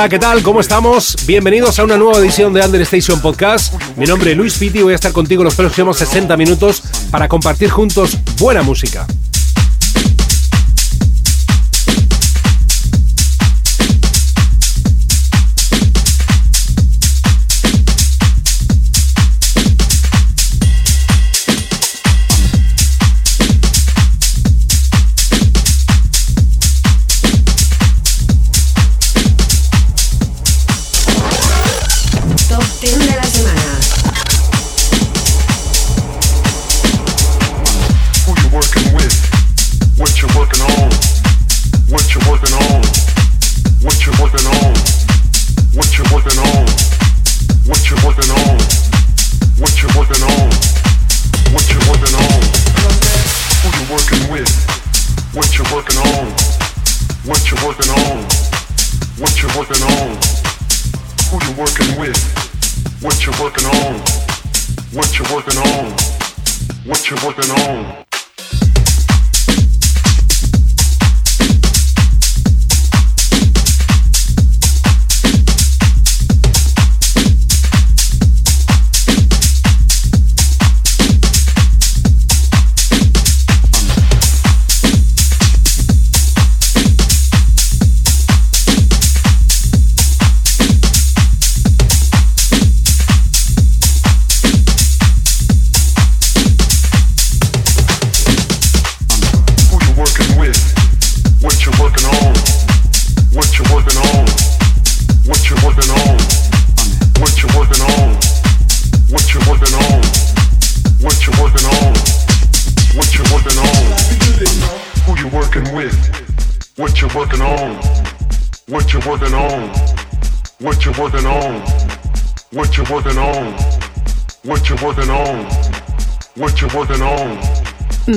Hola, ¿qué tal? ¿Cómo estamos? Bienvenidos a una nueva edición de Understation Podcast. Mi nombre es Luis Piti y voy a estar contigo los próximos 60 minutos para compartir juntos buena música.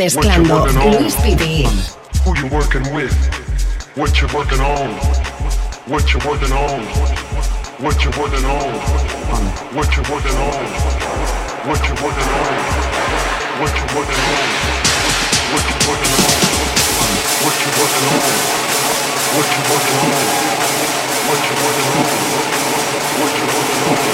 Mezclando What you working on? Luis Pitti. Who you working with? What you working on? What you working on? What you working on? What you working on? What you working on? What you working on? What you working on? What you working on? What you working on? What you working on? What you working on?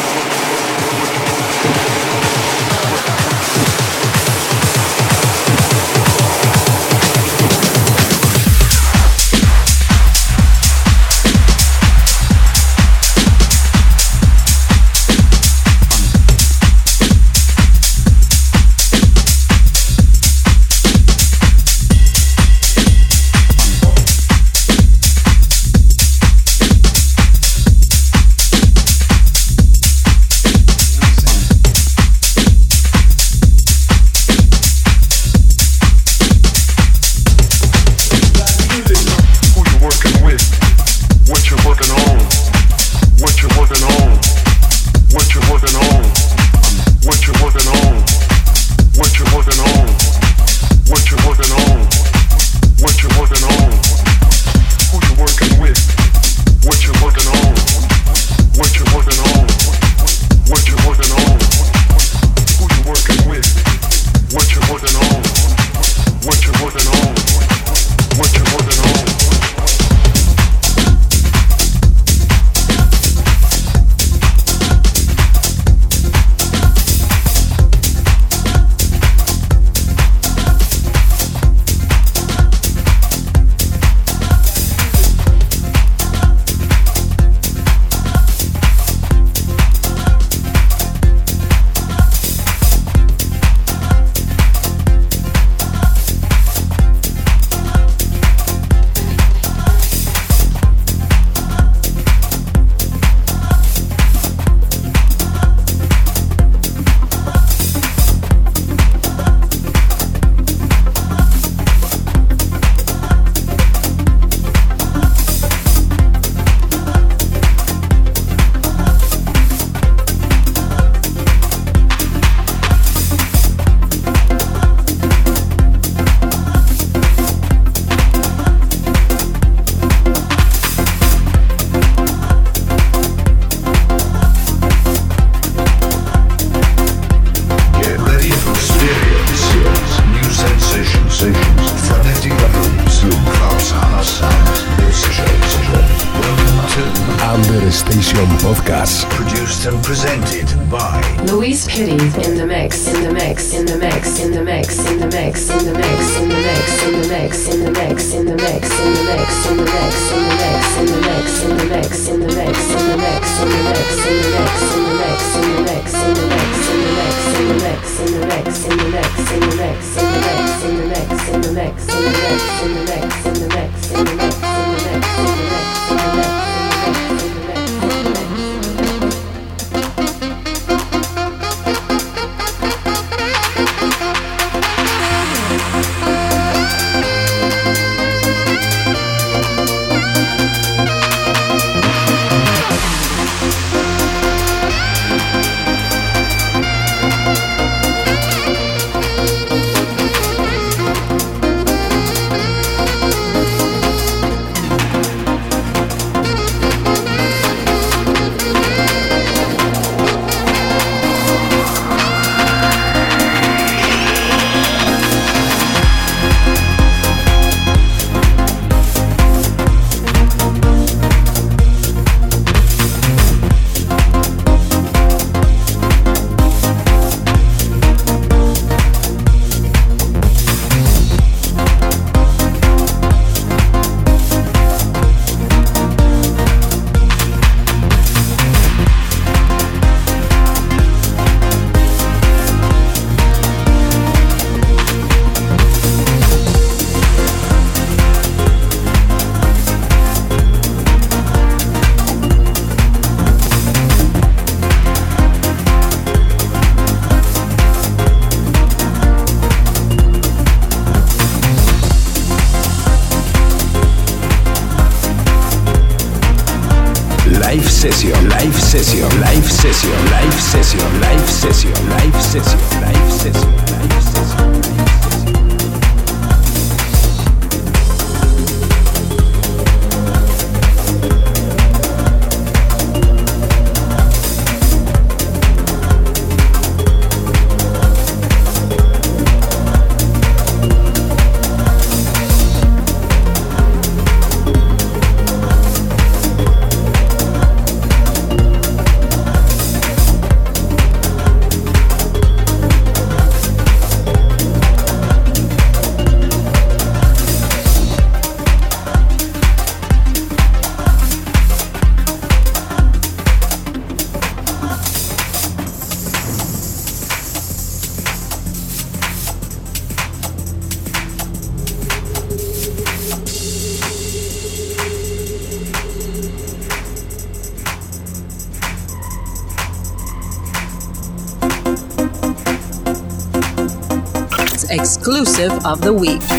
Of the week.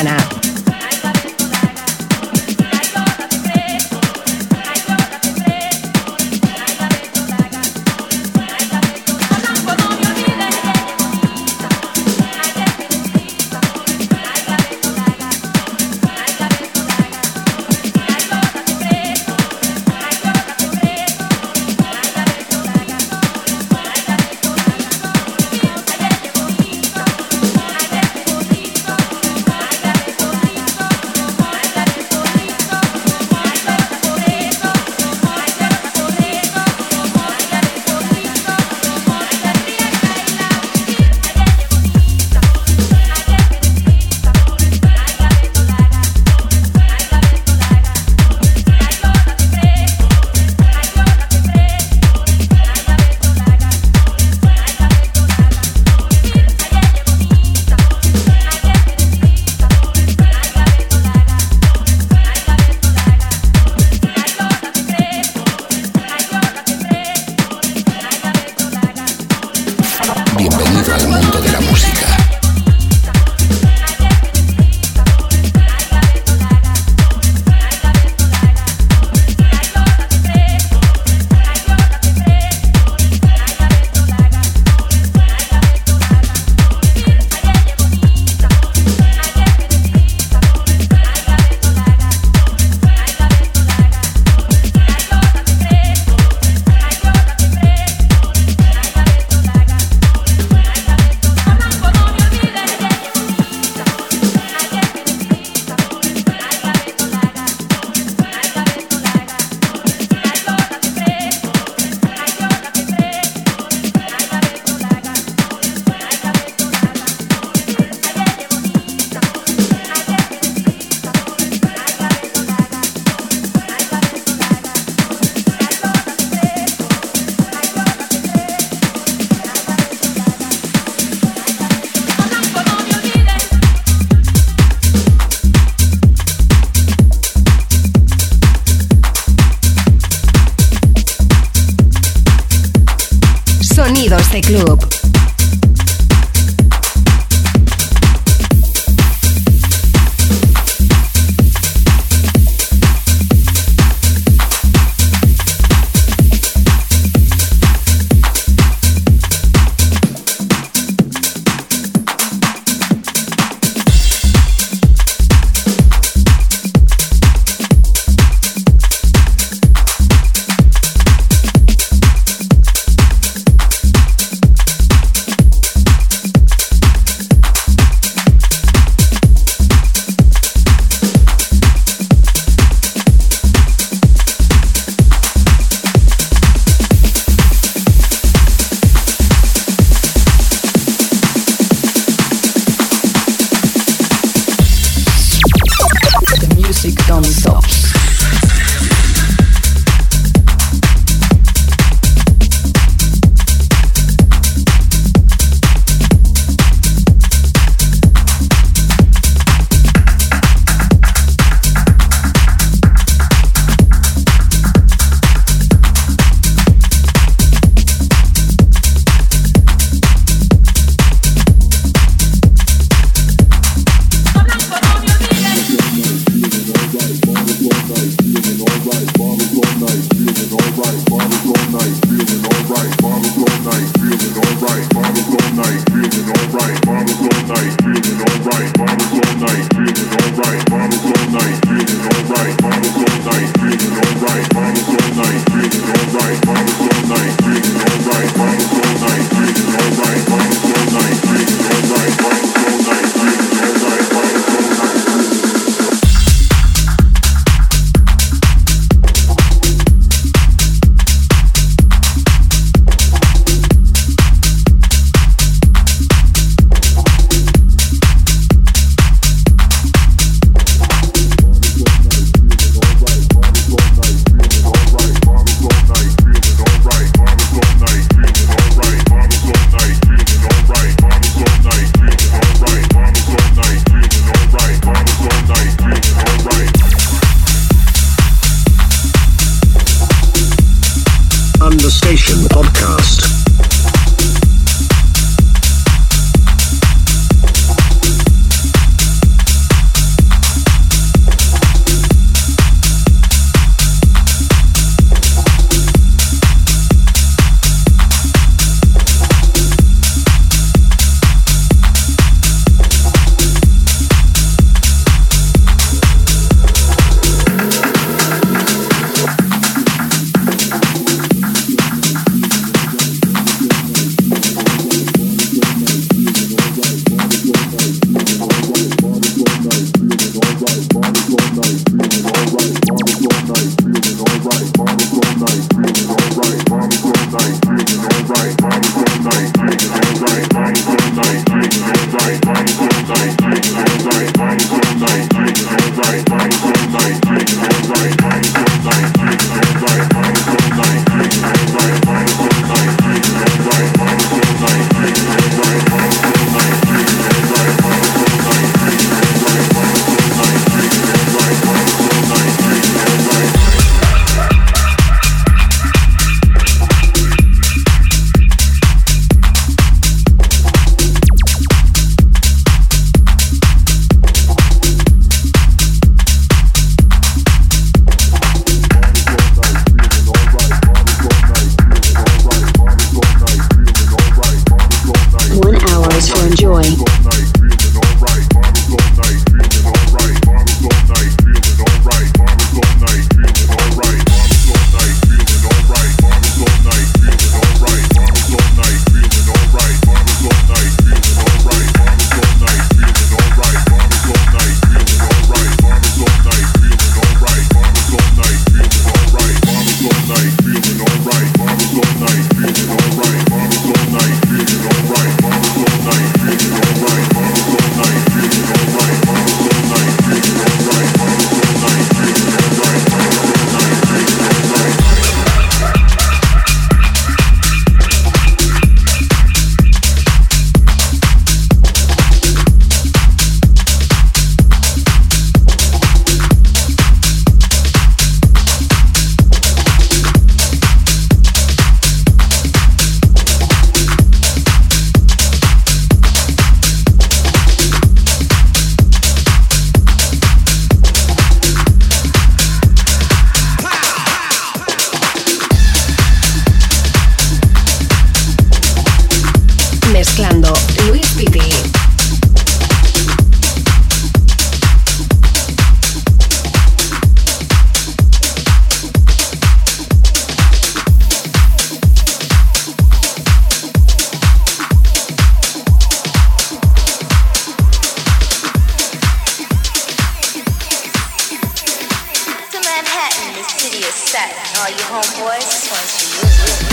Sonidos de Club. all you homeboys. This one's for you.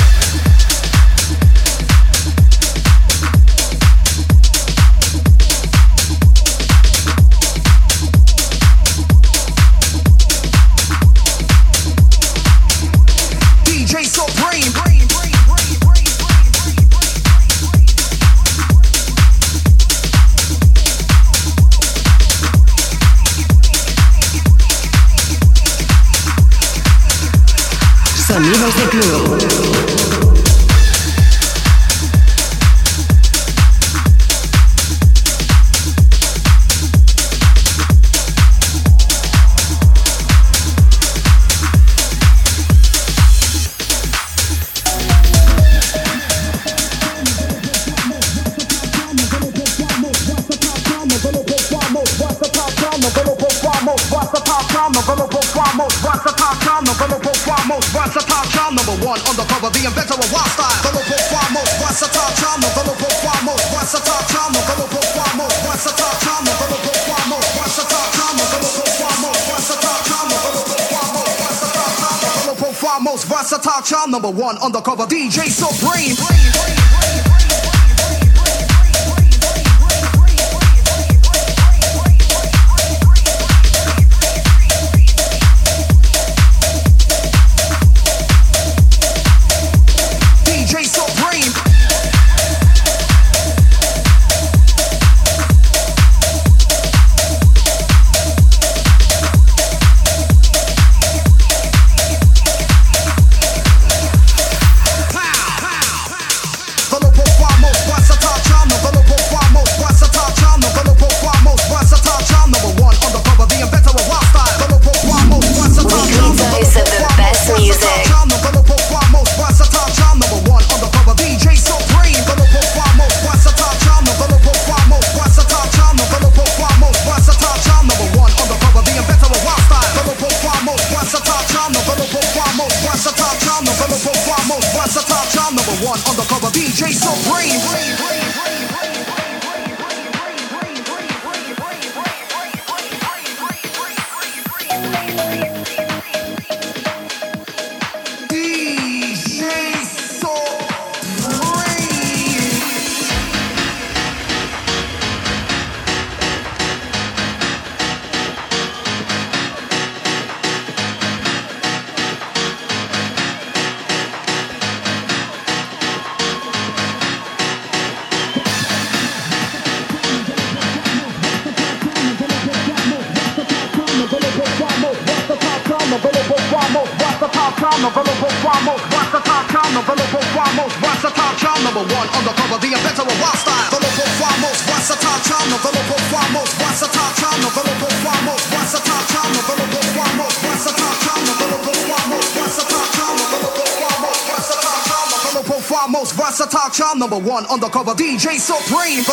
number one undercover DJ Supreme. One undercover, DJ Supreme.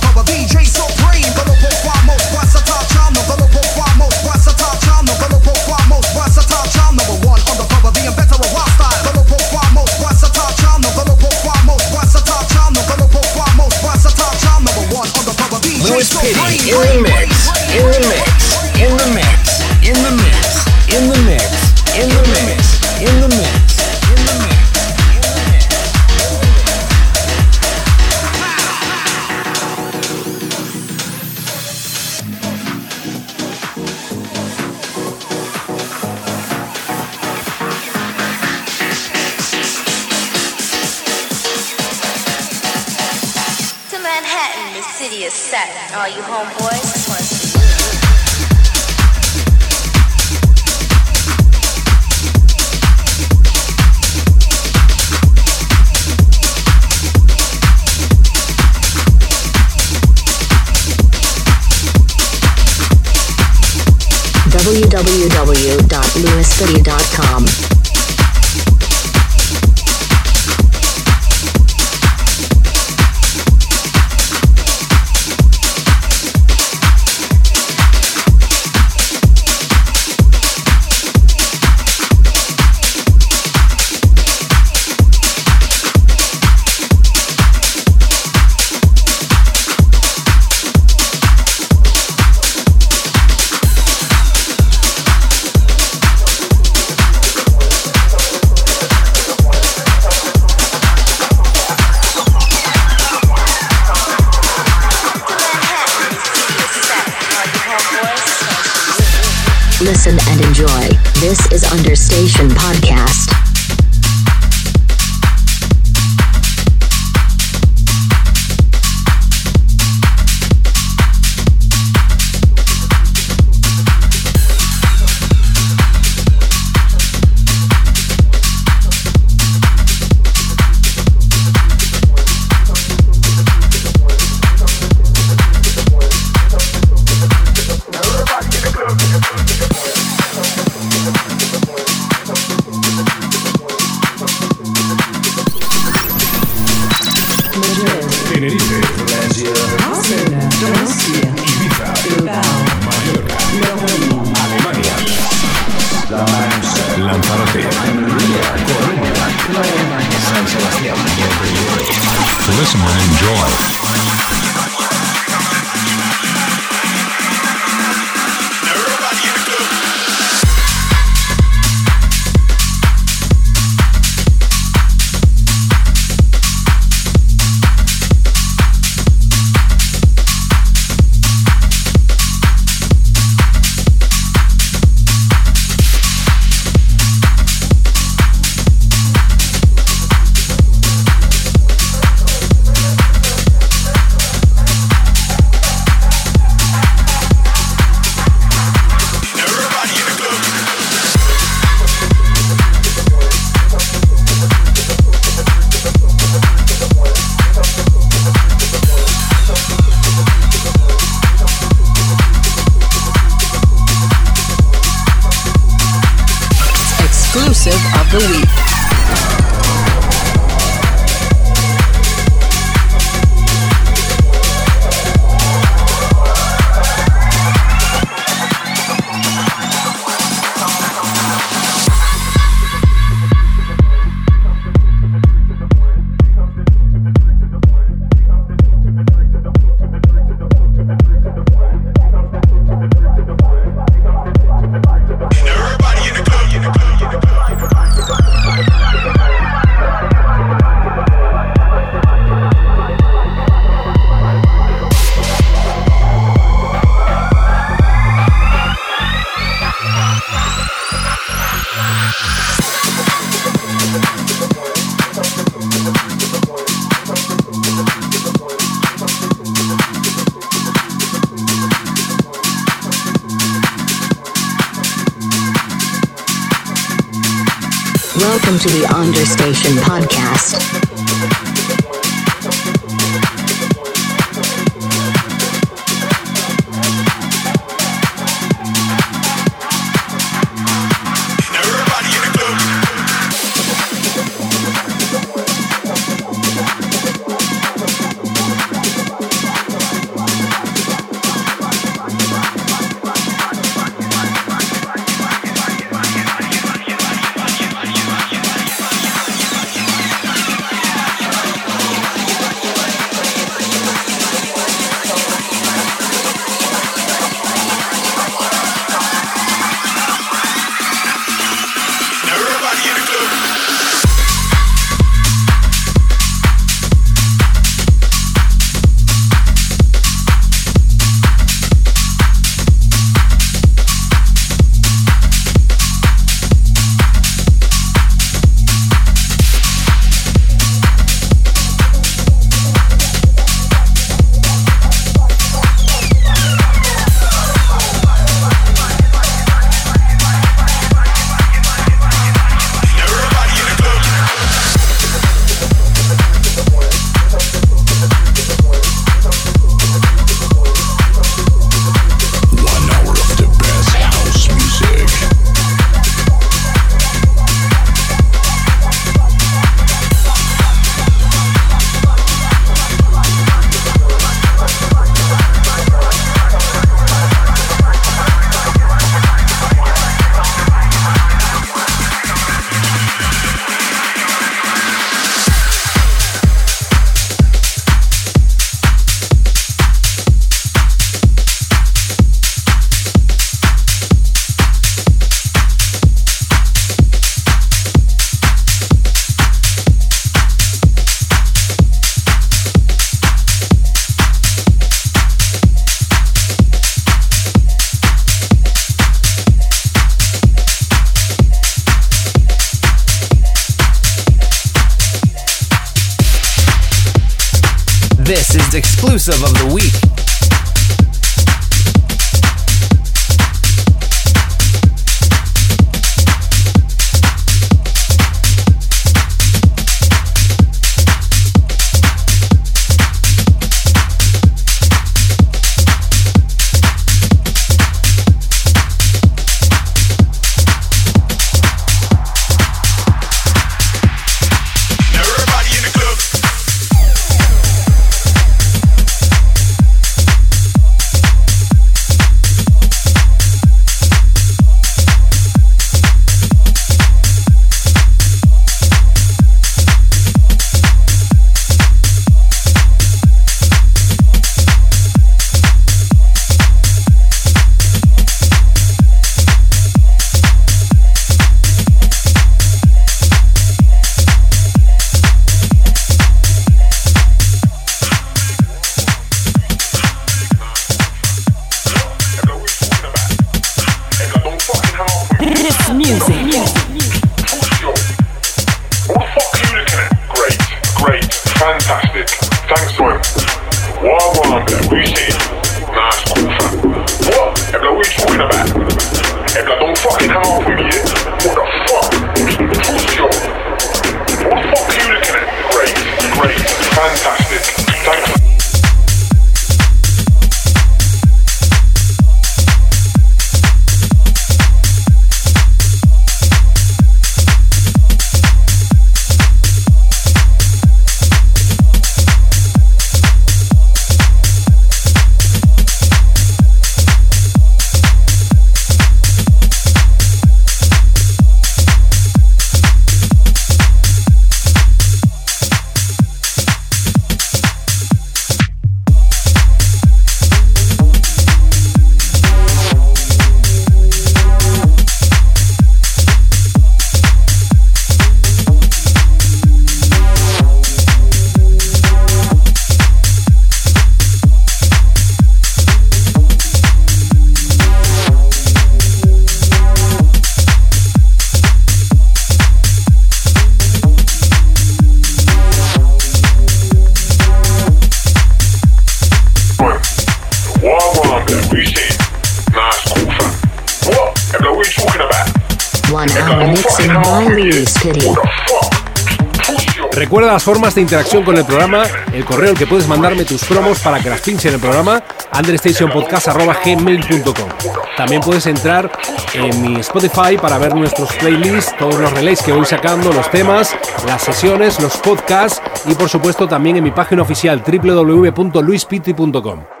Recuerda las formas de interacción con el programa, el correo al que puedes mandarme tus promos para que las pinche en el programa, understationpodcast.gmail.com También puedes entrar en mi Spotify para ver nuestros playlists, todos los relays que voy sacando, los temas, las sesiones, los podcasts y por supuesto también en mi página oficial www.luispiti.com.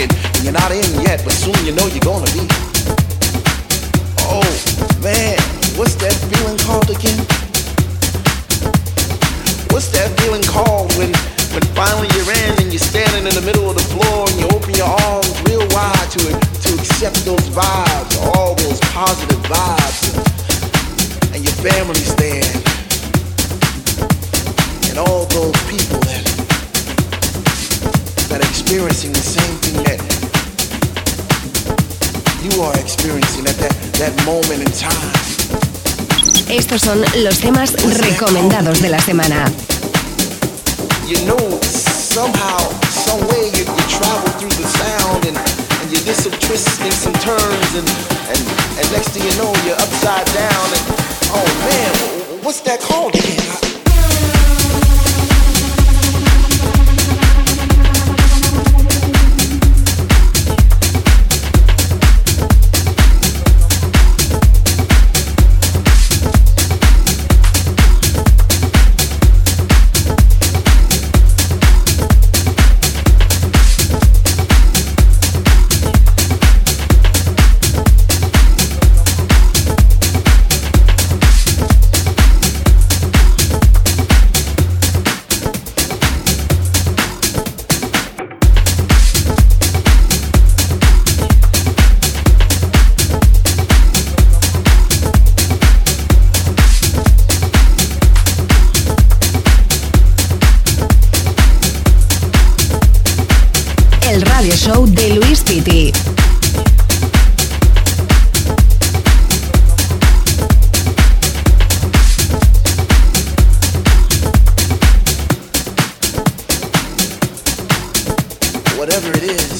back, and, you're not in yet, but soon you know you're gonna be. Oh man, what's that feeling called again? What's that feeling called when when finally you're in and you're standing in the middle of the floor and you open your arms real wide to to accept those vibes, all those positive vibes, and, your family's there, and all those people that that are experiencing the same you are experiencing at that that moment in time. Estos son los temas recomendados de la semana. you know somehow, some way you, you travel through the sound and, and you did some twists and some turns and, and and next thing you know you're upside down and oh man, what's that called again? whatever it is.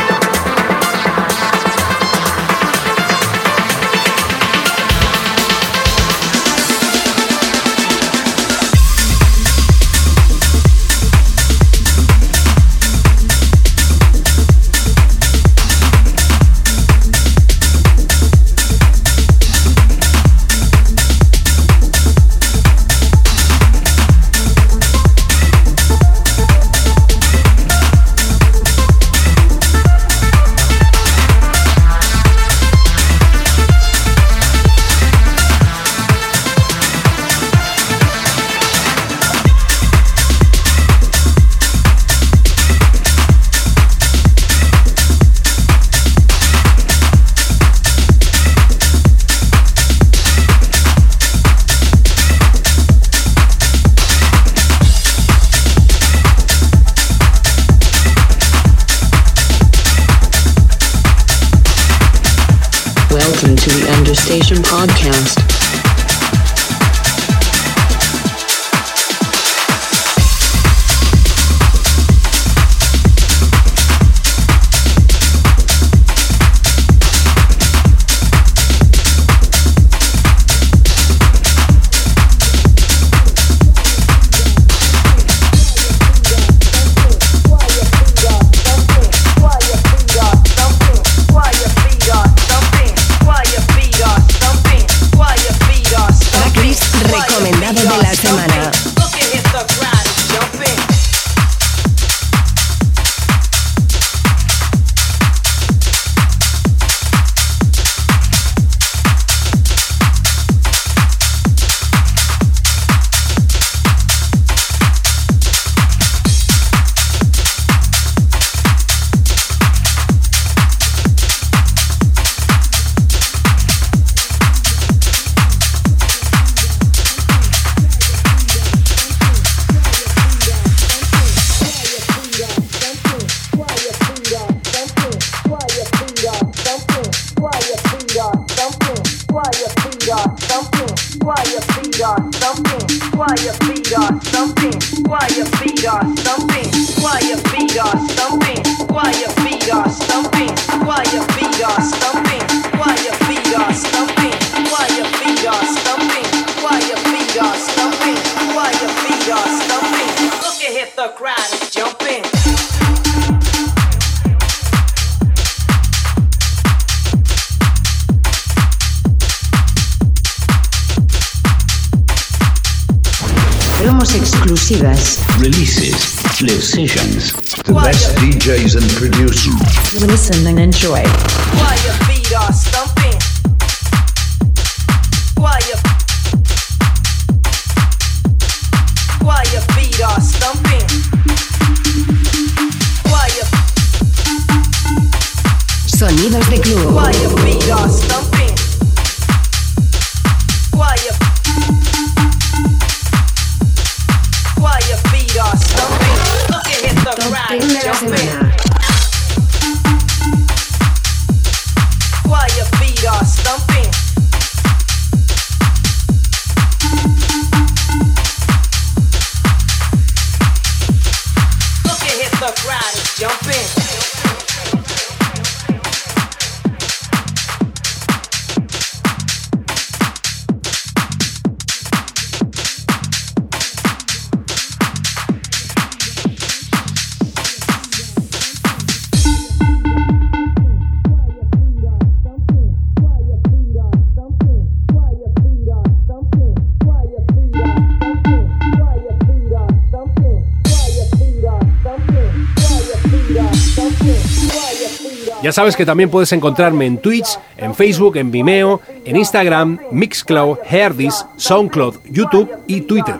Ya sabes que también puedes encontrarme en Twitch, en Facebook, en Vimeo, en Instagram, Mixcloud, Herdis, SoundCloud, YouTube y Twitter.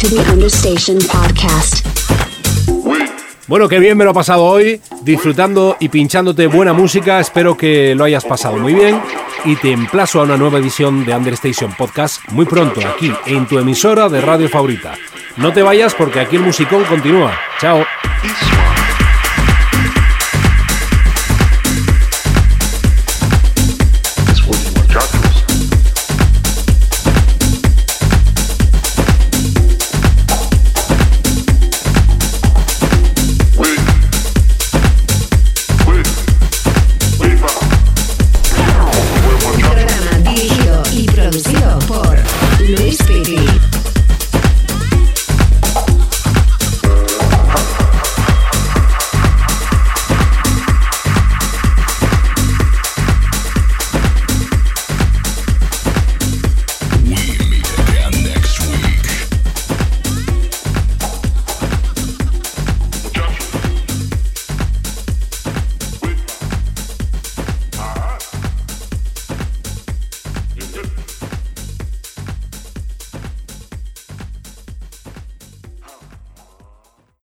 To the Understation Podcast. Bueno, qué bien me lo he pasado hoy, disfrutando y pinchándote buena música. Espero que lo hayas pasado muy bien y te emplazo a una nueva edición de Understation Podcast muy pronto aquí en tu emisora de radio favorita. No te vayas porque aquí el musicón continúa. Chao.